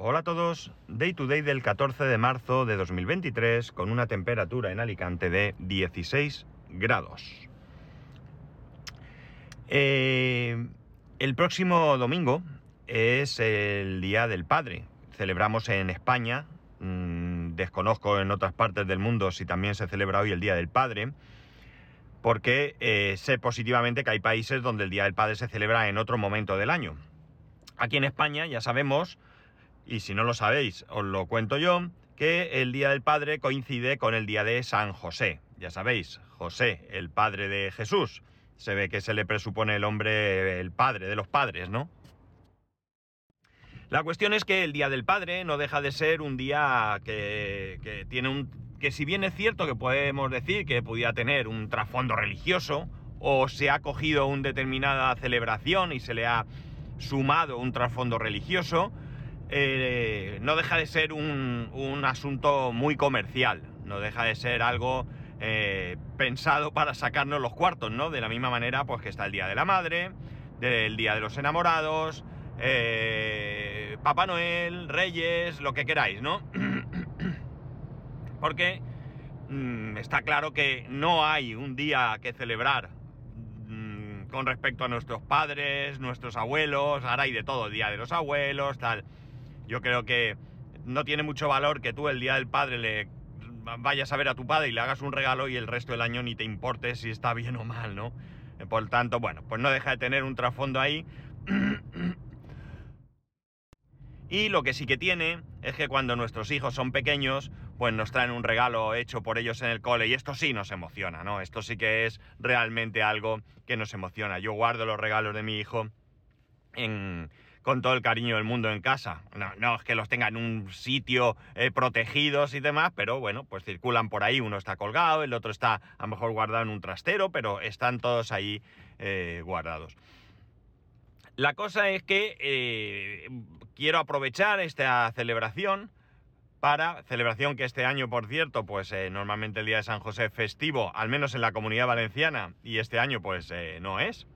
Hola a todos, Day to Day del 14 de marzo de 2023 con una temperatura en Alicante de 16 grados. Eh, el próximo domingo es el Día del Padre. Celebramos en España, mmm, desconozco en otras partes del mundo si también se celebra hoy el Día del Padre, porque eh, sé positivamente que hay países donde el Día del Padre se celebra en otro momento del año. Aquí en España ya sabemos y si no lo sabéis, os lo cuento yo, que el Día del Padre coincide con el Día de San José. Ya sabéis, José, el padre de Jesús. Se ve que se le presupone el hombre, el padre de los padres, ¿no? La cuestión es que el Día del Padre no deja de ser un día que, tiene un... que si bien es cierto que podemos decir que pudiera tener un trasfondo religioso, o se ha cogido una determinada celebración y se le ha sumado un trasfondo religioso, eh, no deja de ser un, un, asunto muy comercial, no deja de ser algo eh, pensado para sacarnos los cuartos, ¿no? De la misma manera, pues que está el Día de la Madre, del Día de los Enamorados, eh, Papá Noel, Reyes, lo que queráis, ¿no? Porque mmm, está claro que no hay un día que celebrar mmm, con respecto a nuestros padres, nuestros abuelos, ahora hay de todo, Día de los Abuelos, tal. Yo creo que no tiene mucho valor que tú el día del padre le vayas a ver a tu padre y le hagas un regalo y el resto del año ni te importe si está bien o mal, ¿no? Por tanto, bueno, pues no deja de tener un trasfondo ahí. Y lo que sí que tiene es que cuando nuestros hijos son pequeños, pues nos traen un regalo hecho por ellos en el cole y esto sí nos emociona, ¿no? Esto sí que es realmente algo que nos emociona. Yo guardo los regalos de mi hijo con todo el cariño del mundo en casa. No, es que los tenga en un sitio eh, protegidos y demás, pero bueno, pues circulan por ahí. Uno está colgado, el otro está a lo mejor guardado en un trastero, pero están todos ahí eh, guardados. La cosa es que eh, quiero aprovechar esta celebración para, celebración que este año, por cierto, pues eh, normalmente el Día de San José es festivo, al menos en la comunidad valenciana, y este año pues no es.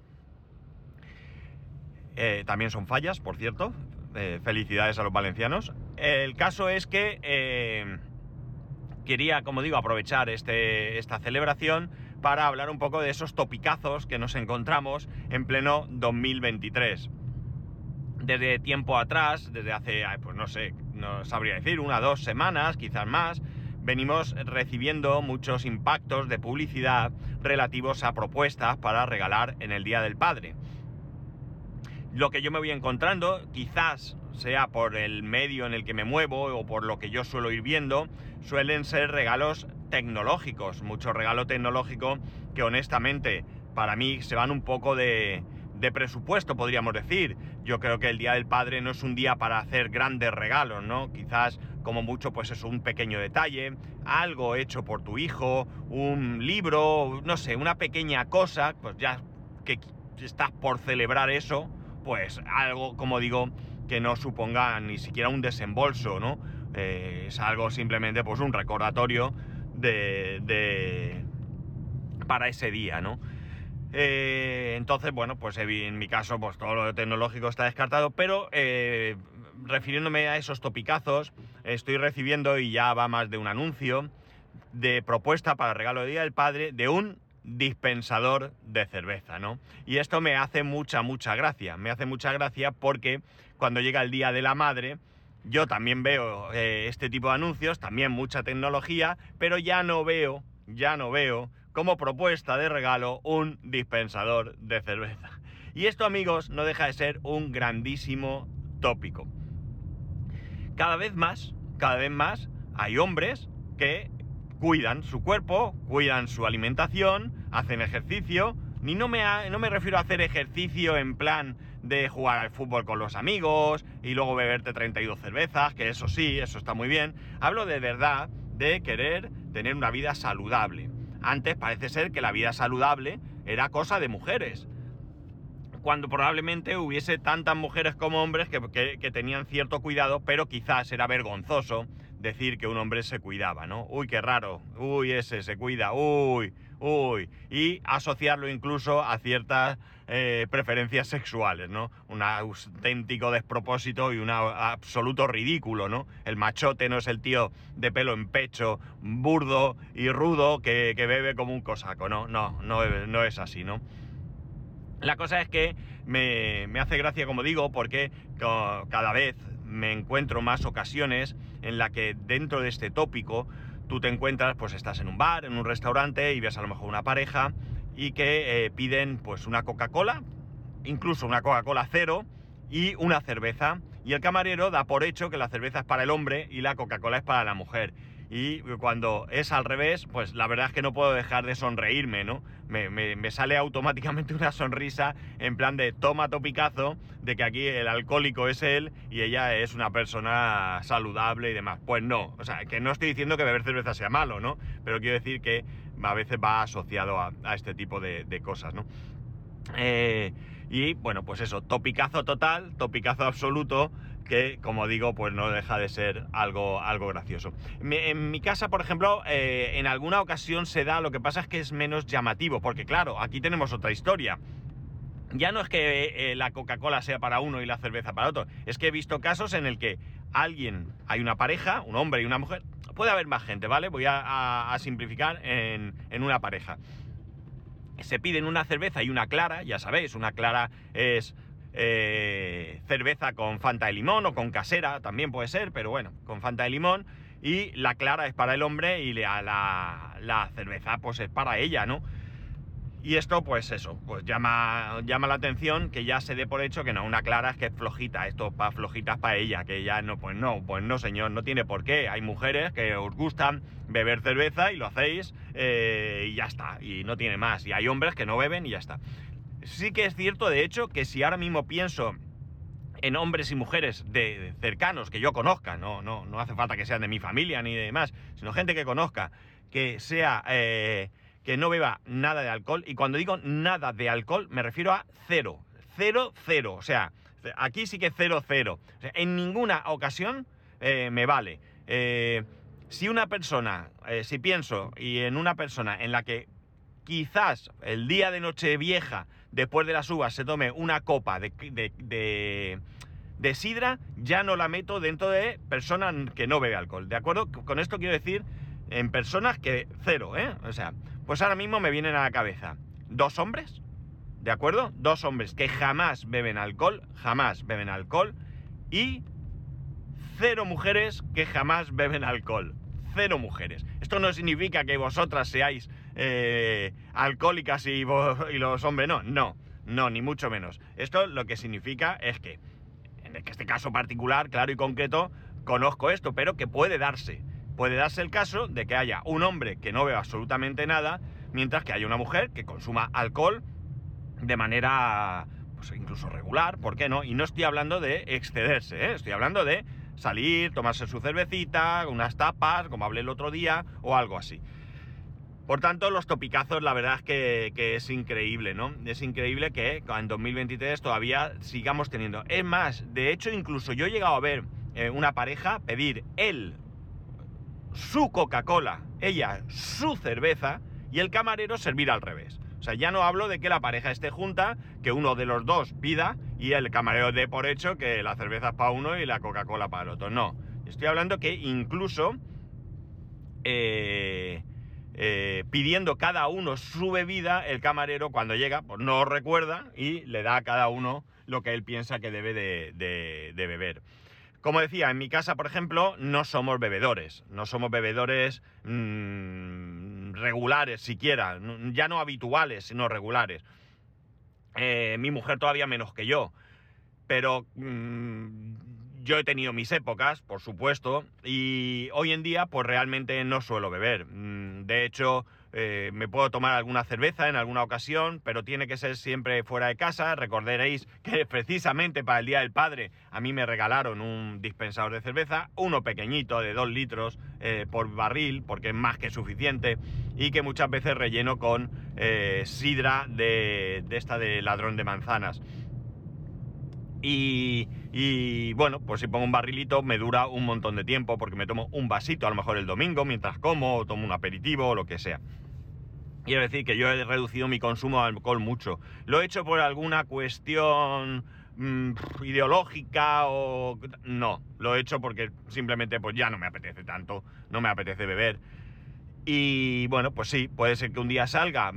Eh, también son fallas, por cierto. Eh, felicidades a los valencianos. El caso es que eh, quería, como digo, aprovechar este, esta celebración para hablar un poco de esos topicazos que nos encontramos en pleno 2023. Desde tiempo atrás, desde hace, pues no sé, no sabría decir, una dos semanas, quizás más, venimos recibiendo muchos impactos de publicidad relativos a propuestas para regalar en el Día del Padre lo que yo me voy encontrando, quizás sea por el medio en el que me muevo o por lo que yo suelo ir viendo, suelen ser regalos tecnológicos, mucho regalo tecnológico que honestamente para mí se van un poco de, presupuesto, podríamos decir. Yo creo que el Día del Padre no es un día para hacer grandes regalos, ¿no? Quizás como mucho pues es un pequeño detalle, algo hecho por tu hijo, un libro, no sé, una pequeña cosa, pues ya que estás por celebrar eso, pues algo, como digo, que no suponga ni siquiera un desembolso, ¿no? Eh, es algo simplemente, pues un recordatorio de, para ese día, ¿no? Eh, entonces, bueno, pues en mi caso, pues todo lo tecnológico está descartado, pero eh, refiriéndome a esos topicazos, estoy recibiendo, y ya va más de un anuncio, de propuesta para regalo de Día del Padre de un dispensador de cerveza, ¿no? Y esto me hace mucha, mucha gracia. Me hace mucha gracia porque cuando llega el Día de la Madre, yo también veo eh, este tipo de anuncios, también mucha tecnología, pero ya no veo, ya no veo como propuesta de regalo un dispensador de cerveza. Y esto, amigos, no deja de ser un grandísimo tópico. Cada vez más, cada vez más, hay hombres que cuidan su cuerpo, cuidan su alimentación, hacen ejercicio. Ni no me, no me refiero a hacer ejercicio en plan de jugar al fútbol con los amigos y luego beberte 32 cervezas, que eso sí, eso está muy bien. Hablo de verdad de querer tener una vida saludable. Antes parece ser que la vida saludable era cosa de mujeres. Cuando probablemente hubiese tantas mujeres como hombres que, que, que tenían cierto cuidado, pero quizás era vergonzoso decir que un hombre se cuidaba, ¿no? Uy, qué raro, uy, ese se cuida, uy, uy, y asociarlo incluso a ciertas eh, preferencias sexuales, ¿no? Un auténtico despropósito y un absoluto ridículo, ¿no? El machote no es el tío de pelo en pecho, burdo y rudo que, bebe como un cosaco, ¿no? No, no, no es así, ¿no? La cosa es que me, me hace gracia, como digo, porque cada vez me encuentro más ocasiones en la que dentro de este tópico tú te encuentras, pues estás en un bar, en un restaurante y ves a lo mejor una pareja y que eh, piden pues una Coca-Cola, incluso una Coca-Cola cero y una cerveza. Y el camarero da por hecho que la cerveza es para el hombre y la Coca-Cola es para la mujer. Y cuando es al revés, pues la verdad es que no puedo dejar de sonreírme, ¿no? Me, sale automáticamente una sonrisa en plan de toma topicazo, de que aquí el alcohólico es él y ella es una persona saludable y demás. Pues no, o sea, que no estoy diciendo que beber cerveza sea malo, ¿no? Pero quiero decir que a veces va asociado a, este tipo de, cosas, ¿no? Eh, y bueno, pues eso, topicazo total, topicazo absoluto, que como digo, pues no deja de ser algo, algo gracioso. En mi casa, por ejemplo, eh, en alguna ocasión se da, lo que pasa es que es menos llamativo, porque claro, aquí tenemos otra historia. Ya no es que eh, la Coca-Cola sea para uno y la cerveza para otro, es que he visto casos en el que alguien, hay una pareja, un hombre y una mujer, puede haber más gente, ¿vale? Voy a, simplificar en, en una pareja se piden una cerveza y una clara, ya sabéis, una clara es eh, cerveza con Fanta de limón o con casera, también puede ser, pero bueno, con Fanta de limón. Y la clara es para el hombre y la, la, cerveza pues es para ella, ¿no? Y esto, pues eso, pues llama, llama la atención que ya se dé por hecho que no, una clara es que es flojita, esto para flojitas para ella, que ya no, pues no, pues no señor, no tiene por qué. Hay mujeres que os gustan beber cerveza y lo hacéis eh, y ya está, y no tiene más. Y hay hombres que no beben y ya está. Sí que es cierto, de hecho, que si ahora mismo pienso en hombres y mujeres de, cercanos que yo conozca, no, no, no hace falta que sean de mi familia ni de demás, sino gente que conozca, que sea, eh, que no beba nada de alcohol, y cuando digo nada de alcohol me refiero a cero, cero, cero, o sea, aquí sí que cero, cero, en ninguna ocasión eh, me vale. Eh, si una persona, si pienso y en una persona en la que quizás el día de Nochevieja después de las uvas se tome una copa de, de, sidra, ya no la meto dentro de personas que no bebe alcohol. ¿De acuerdo? Con esto quiero decir en personas que cero, ¿eh? O sea, pues ahora mismo me vienen a la cabeza dos hombres, ¿de acuerdo? Dos hombres que jamás beben alcohol, jamás beben alcohol, y cero mujeres que jamás beben alcohol. Cero mujeres. Esto no significa que vosotras seáis eh, alcohólicas y, los hombres no, no, no, ni mucho menos. Esto lo que significa es que, en este caso particular, claro y concreto, conozco esto, pero que puede darse. Puede darse el caso de que haya un hombre que no beba absolutamente nada, mientras que haya una mujer que consuma alcohol de manera pues, incluso regular, ¿por qué no? Y no estoy hablando de excederse, ¿eh? estoy hablando de salir, tomarse su cervecita, unas tapas, como hablé el otro día, o algo así. Por tanto, los topicazos, la verdad es que, es increíble, ¿no? Es increíble que en 2023 todavía sigamos teniendo. Es más, de hecho, incluso yo he llegado a ver eh, una pareja pedir él su Coca-Cola, ella su cerveza y el camarero servir al revés. O sea, ya no hablo de que la pareja esté junta, que uno de los dos pida y el camarero dé por hecho que la cerveza es para uno y la Coca-Cola para el otro. No, estoy hablando que incluso... Eh, eh, pidiendo cada uno su bebida, el camarero cuando llega, pues no recuerda y le da a cada uno lo que él piensa que debe de, beber. Como decía, en mi casa, por ejemplo, no somos bebedores, no somos bebedores mm, regulares siquiera, ya no habituales, sino regulares. Eh, mi mujer todavía menos que yo, pero mm, yo he tenido mis épocas, por supuesto, y hoy en día pues realmente no suelo beber. Mm, de hecho, eh, me puedo tomar alguna cerveza en alguna ocasión, pero tiene que ser siempre fuera de casa. Recordaréis que precisamente para el Día del Padre a mí me regalaron un dispensador de cerveza, uno pequeñito de 2 litros eh, por barril, porque es más que suficiente, y que muchas veces relleno con eh, sidra de, de esta de ladrón de manzanas. Y, bueno, pues si pongo un barrilito me dura un montón de tiempo porque me tomo un vasito a lo mejor el domingo mientras como o tomo un aperitivo o lo que sea. Quiero decir que yo he reducido mi consumo de alcohol mucho. Lo he hecho por alguna cuestión mm, ideológica o... No, lo he hecho porque simplemente pues ya no me apetece tanto, no me apetece beber. Y bueno, pues sí, puede ser que un día salga,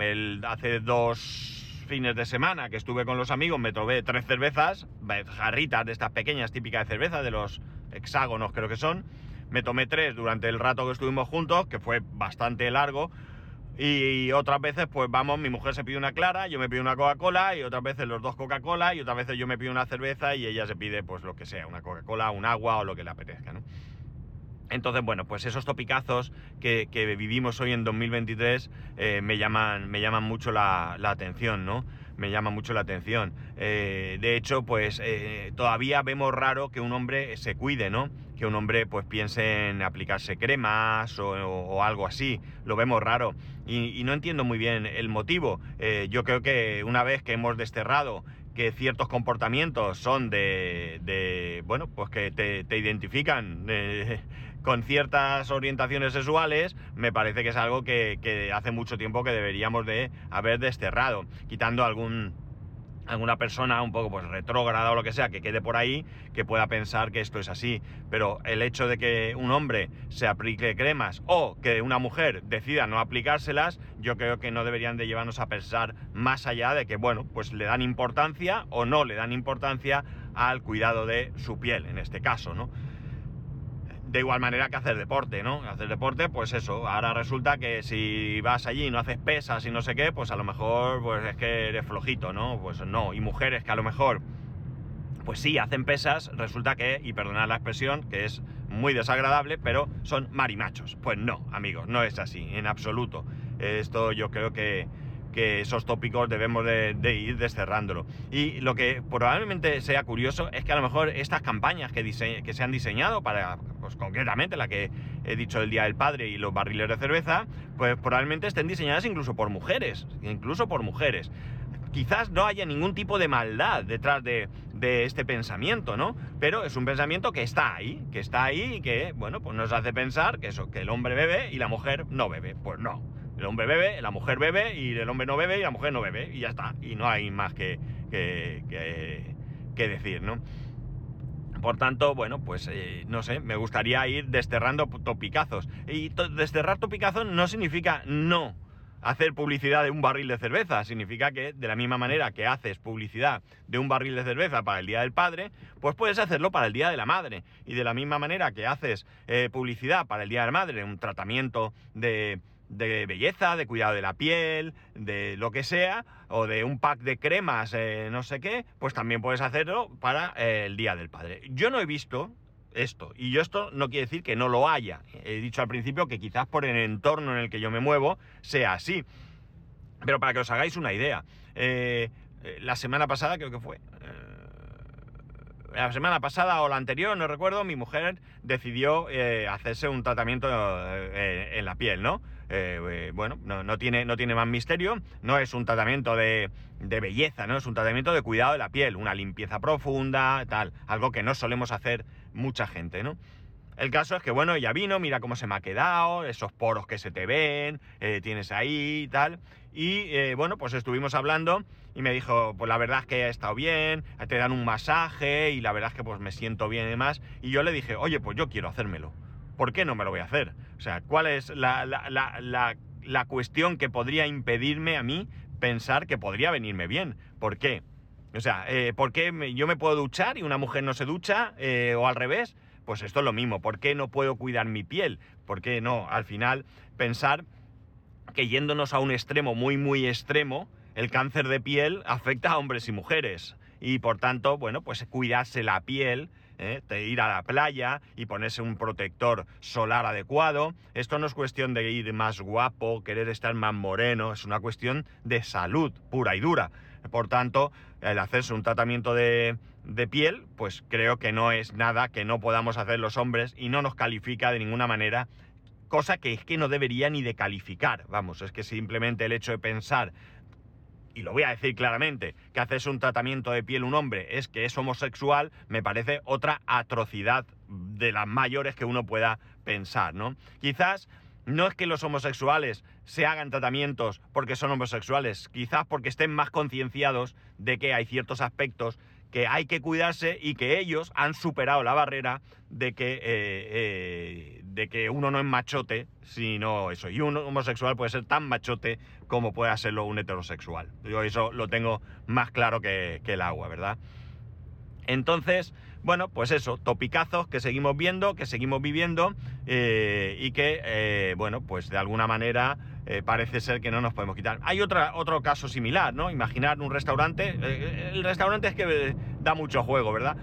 hace dos fines de semana que estuve con los amigos me tomé tres cervezas, jarritas de estas pequeñas típicas de cerveza, de los hexágonos creo que son. Me tomé tres durante el rato que estuvimos juntos, que fue bastante largo. Y otras veces, pues vamos, mi mujer se pide una clara, yo me pido una Coca-Cola, y otras veces los dos Coca-Cola, y otras veces yo me pido una cerveza y ella se pide, pues lo que sea, una Coca-Cola, un agua o lo que le apetezca, ¿no? Entonces, bueno, pues esos topicazos que, vivimos hoy en 2023 eh, me, llaman, me llaman mucho la, atención, ¿no? Me llama mucho la atención. Eh, de hecho, pues eh, todavía vemos raro que un hombre se cuide, ¿no? Que un hombre pues piense en aplicarse cremas o, algo así. Lo vemos raro. Y, no entiendo muy bien el motivo. yo creo que una vez que hemos desterrado que ciertos comportamientos son de, bueno, pues que te, identifican con ciertas orientaciones sexuales, me parece que es algo que, hace mucho tiempo que deberíamos de haber desterrado, quitando algún alguna persona un poco pues retrógrada o lo que sea que quede por ahí que pueda pensar que esto es así. Pero el hecho de que un hombre se aplique cremas o que una mujer decida no aplicárselas yo creo que no deberían de llevarnos a pensar más allá de que bueno pues le dan importancia o no le dan importancia al cuidado de su piel en este caso no de igual manera que hacer deporte, ¿no? Hacer deporte, pues eso, ahora resulta que si vas allí y no haces pesas y no sé qué, pues a lo mejor pues es que eres flojito, ¿no? Pues no, y mujeres que a lo mejor, pues sí, hacen pesas, resulta que, y perdonad la expresión, que es muy desagradable, pero son marimachos. Pues no, amigos, no es así, en absoluto. Esto yo creo que, que esos tópicos debemos de, ir desterrándolo. Y lo que probablemente sea curioso es que a lo mejor estas campañas que, que se han diseñado para, pues concretamente la que he dicho el Día del Padre y los barriles de cerveza, pues probablemente estén diseñadas incluso por mujeres, incluso por mujeres. Quizás no haya ningún tipo de maldad detrás de, de este pensamiento, ¿no? Pero es un pensamiento que está ahí, que está ahí y que, bueno, pues nos hace pensar que eso, que el hombre bebe y la mujer no bebe. Pues no, el hombre bebe, la mujer bebe y el hombre no bebe y la mujer no bebe y ya está. Y no hay más que, que, decir, ¿no? Por tanto, bueno, pues eh, no sé, me gustaría ir desterrando topicazos. Y desterrar topicazos no significa no hacer publicidad de un barril de cerveza. Significa que de la misma manera que haces publicidad de un barril de cerveza para el Día del Padre, pues puedes hacerlo para el Día de la Madre. Y de la misma manera que haces eh, publicidad para el Día de la Madre, un tratamiento de de belleza, de cuidado de la piel, de lo que sea, o de un pack de cremas, eh, no sé qué, pues también puedes hacerlo para eh, el Día del Padre. Yo no he visto esto, y yo esto no quiere decir que no lo haya. He dicho al principio que quizás por el entorno en el que yo me muevo sea así. Pero para que os hagáis una idea, eh, la semana pasada creo que fue, la semana pasada o la anterior, no recuerdo, mi mujer decidió hacerse un tratamiento en la piel, ¿no? Eh, eh, bueno, no, tiene, no tiene más misterio, no es un tratamiento de, belleza, ¿no? Es un tratamiento de cuidado de la piel, una limpieza profunda, tal, algo que no solemos hacer mucha gente, ¿no? El caso es que, bueno, ya vino, mira cómo se me ha quedado, esos poros que se te ven, eh, tienes ahí y tal. Y bueno, pues estuvimos hablando y me dijo, pues la verdad es que ha estado bien, te dan un masaje y la verdad es que pues me siento bien y demás. Y yo le dije, oye, pues yo quiero hacérmelo. ¿Por qué no me lo voy a hacer? O sea, ¿cuál es la, cuestión que podría impedirme a mí pensar que podría venirme bien? ¿Por qué? O sea, eh, ¿por qué yo me puedo duchar y una mujer no se ducha? Eh, ¿O al revés? Pues esto es lo mismo. ¿Por qué no puedo cuidar mi piel? ¿Por qué no? Al final, pensar que yéndonos a un extremo muy, muy extremo, el cáncer de piel afecta a hombres y mujeres. Y por tanto, bueno, pues cuidarse la piel ¿eh? de ir a la playa y ponerse un protector solar adecuado. Esto no es cuestión de ir más guapo, querer estar más moreno, es una cuestión de salud pura y dura. Por tanto, el hacerse un tratamiento de, de piel, pues creo que no es nada que no podamos hacer los hombres y no nos califica de ninguna manera cosa que es que no debería ni de calificar. Vamos, es que simplemente el hecho de pensar y lo voy a decir claramente, que haces un tratamiento de piel un hombre es que es homosexual, me parece otra atrocidad de las mayores que uno pueda pensar, ¿no? Quizás no es que los homosexuales se hagan tratamientos porque son homosexuales, quizás porque estén más concienciados de que hay ciertos aspectos que hay que cuidarse y que ellos han superado la barrera de que, eh, eh, de que uno no es machote, sino eso. Y un homosexual puede ser tan machote como puede hacerlo un heterosexual. Yo eso lo tengo más claro que, el agua, ¿verdad? Entonces, bueno, pues eso, topicazos que seguimos viendo, que seguimos viviendo eh, y que, bueno, pues de alguna manera eh, parece ser que no nos podemos quitar. Hay otra, otro caso similar, ¿no? Imaginar un restaurante. Eh, el restaurante es que eh, da mucho juego, ¿verdad?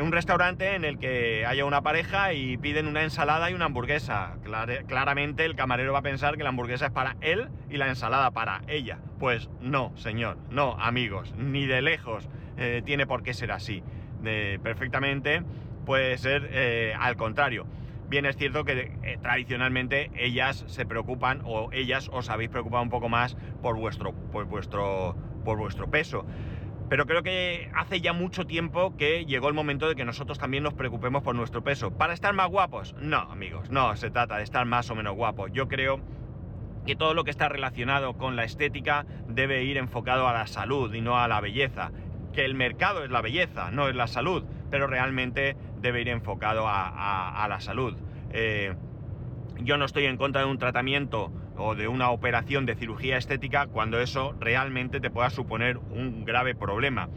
Un restaurante en el que haya una pareja y piden una ensalada y una hamburguesa. claramente el camarero va a pensar que la hamburguesa es para él y la ensalada para ella. Pues no, señor, no, amigos, ni de lejos tiene por qué ser así. perfectamente puede ser al contrario. Bien es cierto que eh, tradicionalmente ellas se preocupan o ellas os habéis preocupado un poco más por vuestro, por vuestro, por vuestro peso. Pero creo que hace ya mucho tiempo que llegó el momento de que nosotros también nos preocupemos por nuestro peso. ¿Para estar más guapos? No, amigos, no se trata de estar más o menos guapos. Yo creo que todo lo que está relacionado con la estética debe ir enfocado a la salud y no a la belleza. Que el mercado es la belleza, no es la salud, pero realmente debe ir enfocado a, la salud. Eh, yo no estoy en contra de un tratamiento o de una operación de cirugía estética cuando eso realmente te pueda suponer un grave problema.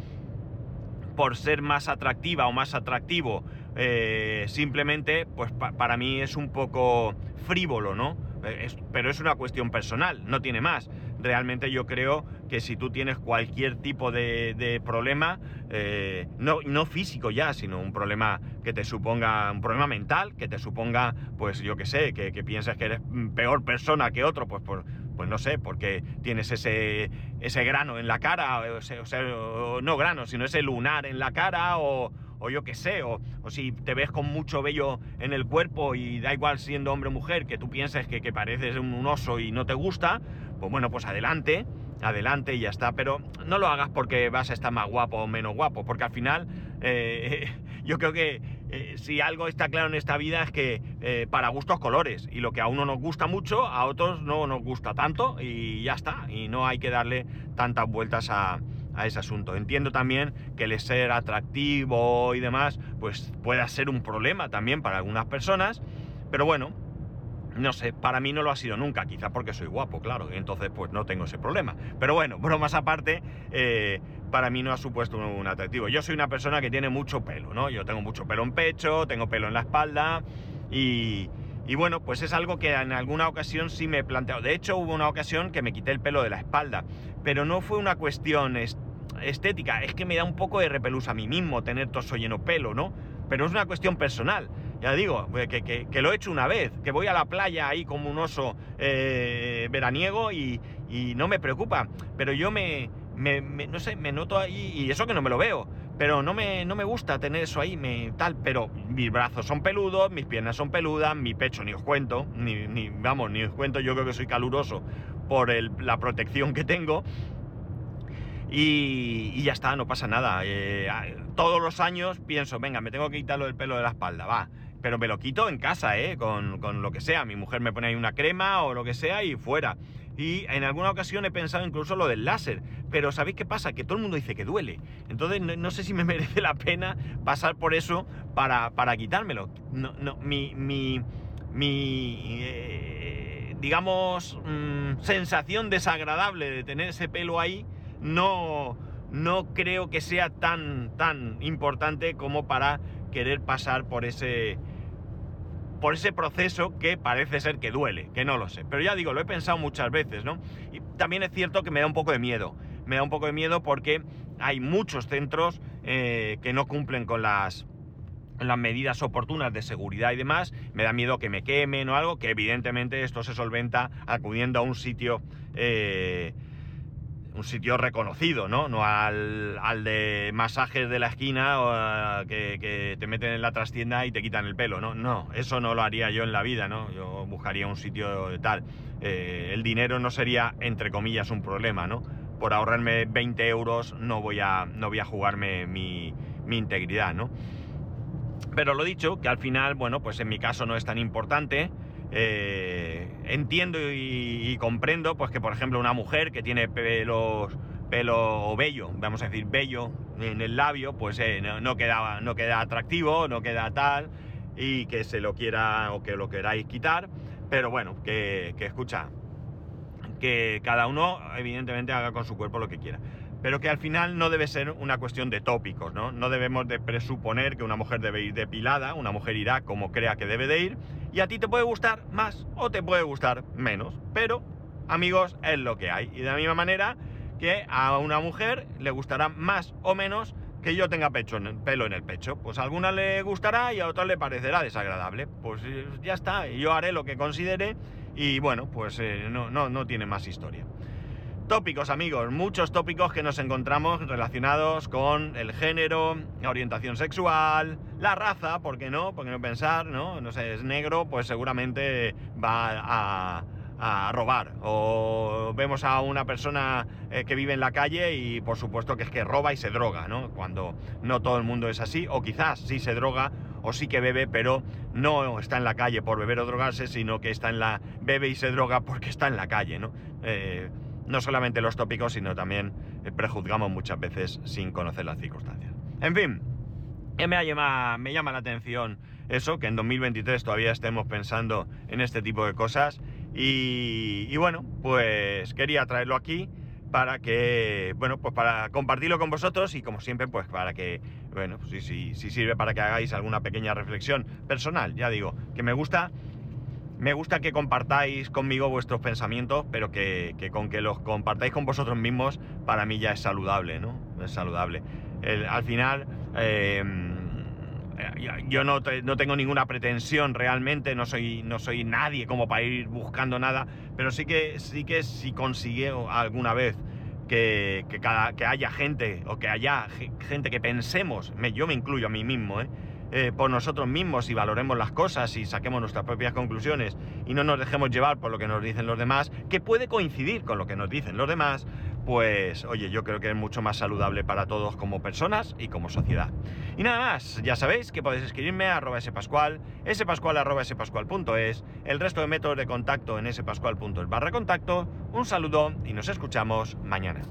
Por ser más atractiva o más atractivo, eh, simplemente, pues para mí es un poco frívolo, ¿no? Eh, pero es una cuestión personal, no tiene más realmente yo creo que si tú tienes cualquier tipo de, problema, eh, no, no, físico ya, sino un problema que te suponga, un problema mental, que te suponga, pues yo qué sé, que, piensas que eres peor persona que otro, pues pues no sé, porque tienes ese, ese grano en la cara, o sea, no grano, sino ese lunar en la cara, o, o yo qué sé, o, si te ves con mucho vello en el cuerpo y da igual siendo hombre o mujer, que tú pienses que, que pareces un oso y no te gusta, pues bueno, pues adelante, adelante y ya está. Pero no lo hagas porque vas a estar más guapo o menos guapo, porque al final eh, yo creo que eh, si algo está claro en esta vida es que eh, para gustos colores, y lo que a uno nos gusta mucho, a otros no nos gusta tanto, y ya está, y no hay que darle tantas vueltas a, a ese asunto. Entiendo también que el ser atractivo y demás, pues pueda ser un problema también para algunas personas, pero bueno, no sé, para mí no lo ha sido nunca, quizá porque soy guapo, claro, entonces pues no tengo ese problema. Pero bueno, bromas aparte, eh, para mí no ha supuesto un, atractivo. Yo soy una persona que tiene mucho pelo, ¿no? Yo tengo mucho pelo en pecho, tengo pelo en la espalda y, y bueno, pues es algo que en alguna ocasión sí me he planteado. De hecho, hubo una ocasión que me quité el pelo de la espalda, pero no fue una cuestión estética, es que me da un poco de repelús a mí mismo tener todo lleno pelo, ¿no? Pero es una cuestión personal. Ya digo, eh, que, lo he hecho una vez, que voy a la playa ahí como un oso eh, veraniego y, no me preocupa. Pero yo me, no sé, me noto ahí, y eso que no me lo veo, pero no me, no me gusta tener eso ahí, me, tal, pero mis brazos son peludos, mis piernas son peludas, mi pecho ni os cuento, ni, ni vamos, ni os cuento, yo creo que soy caluroso por la protección que tengo. Y, ya está, no pasa nada. Eh, todos los años pienso, venga, me tengo que quitarlo del pelo de la espalda, va pero me lo quito en casa, ¿eh? Con, lo que sea. Mi mujer me pone ahí una crema o lo que sea y fuera. Y en alguna ocasión he pensado incluso lo del láser. Pero ¿sabéis qué pasa? Que todo el mundo dice que duele. Entonces no, sé si me merece la pena pasar por eso para, quitármelo. No, no, mi, mi, mi eh, digamos, mm, sensación desagradable de tener ese pelo ahí no, no creo que sea tan, tan importante como para querer pasar por ese, por ese proceso que parece ser que duele, que no lo sé. Pero ya digo, lo he pensado muchas veces, ¿no? Y también es cierto que me da un poco de miedo. Me da un poco de miedo porque hay muchos centros eh, que no cumplen con las, las medidas oportunas de seguridad y demás. Me da miedo que me quemen o algo, que evidentemente esto se solventa acudiendo a un sitio... Eh, un sitio reconocido, ¿no? No al, al de masajes de la esquina o que, te meten en la trastienda y te quitan el pelo, ¿no? No, eso no lo haría yo en la vida, ¿no? Yo buscaría un sitio de tal. Eh, el dinero no sería, entre comillas, un problema, ¿no? por ahorrarme 20 euros no voy a, no voy a jugarme mi, mi integridad, ¿no? Pero lo dicho, que al final, bueno, pues en mi caso no es tan importante. Eh, entiendo y, comprendo, pues que por ejemplo una mujer que tiene pelos, pelo bello, vamos a decir bello en el labio, pues eh, no, queda, no queda atractivo, no queda tal, y que se lo quiera o que lo queráis quitar. Pero bueno, que, que escucha, que cada uno evidentemente haga con su cuerpo lo que quiera pero que al final no debe ser una cuestión de tópicos, ¿no? No debemos de presuponer que una mujer debe ir depilada, una mujer irá como crea que debe de ir, y a ti te puede gustar más o te puede gustar menos, pero, amigos, es lo que hay. Y de la misma manera que a una mujer le gustará más o menos que yo tenga pecho en pelo en el pecho. Pues a alguna le gustará y a otra le parecerá desagradable. Pues eh, ya está, yo haré lo que considere y bueno, pues eh, no, no, no tiene más historia. Tópicos, amigos, muchos tópicos que nos encontramos relacionados con el género, orientación sexual, la raza, ¿por qué no? ¿Por qué no pensar, no? No sé, es negro, pues seguramente va a, robar. O vemos a una persona eh, que vive en la calle y por supuesto que es que roba y se droga, ¿no? Cuando no todo el mundo es así, o quizás sí se droga o sí que bebe, pero no está en la calle por beber o drogarse, sino que está en la bebe y se droga porque está en la calle, ¿no? Eh, no solamente los tópicos, sino también eh, prejuzgamos muchas veces sin conocer las circunstancias. En fin, me llama, me llama la atención eso, que en 2023 todavía estemos pensando en este tipo de cosas. Y, bueno, pues quería traerlo aquí para que, bueno, pues para compartirlo con vosotros y como siempre, pues para que, bueno, pues si, si sirve para que hagáis alguna pequeña reflexión personal, ya digo, que me gusta me gusta que compartáis conmigo vuestros pensamientos, pero que, con que los compartáis con vosotros mismos, para mí ya es saludable, ¿no? Es saludable. al final, em, yo no, tengo ninguna pretensión realmente, no soy, no soy nadie como para ir buscando nada, pero sí que, sí que si consigo alguna vez que, que haya gente, o que haya gente que pensemos, yo me incluyo a mí mismo, ¿eh? Eh, por nosotros mismos y valoremos las cosas y saquemos nuestras propias conclusiones y no nos dejemos llevar por lo que nos dicen los demás, que puede coincidir con lo que nos dicen los demás, pues oye, yo creo que es mucho más saludable para todos como personas y como sociedad. Y nada más, ya sabéis que podéis escribirme a arroba spascual, spascual arroba spascual.es, el resto de métodos de contacto en spascual.es barra contacto, un saludo y nos escuchamos mañana.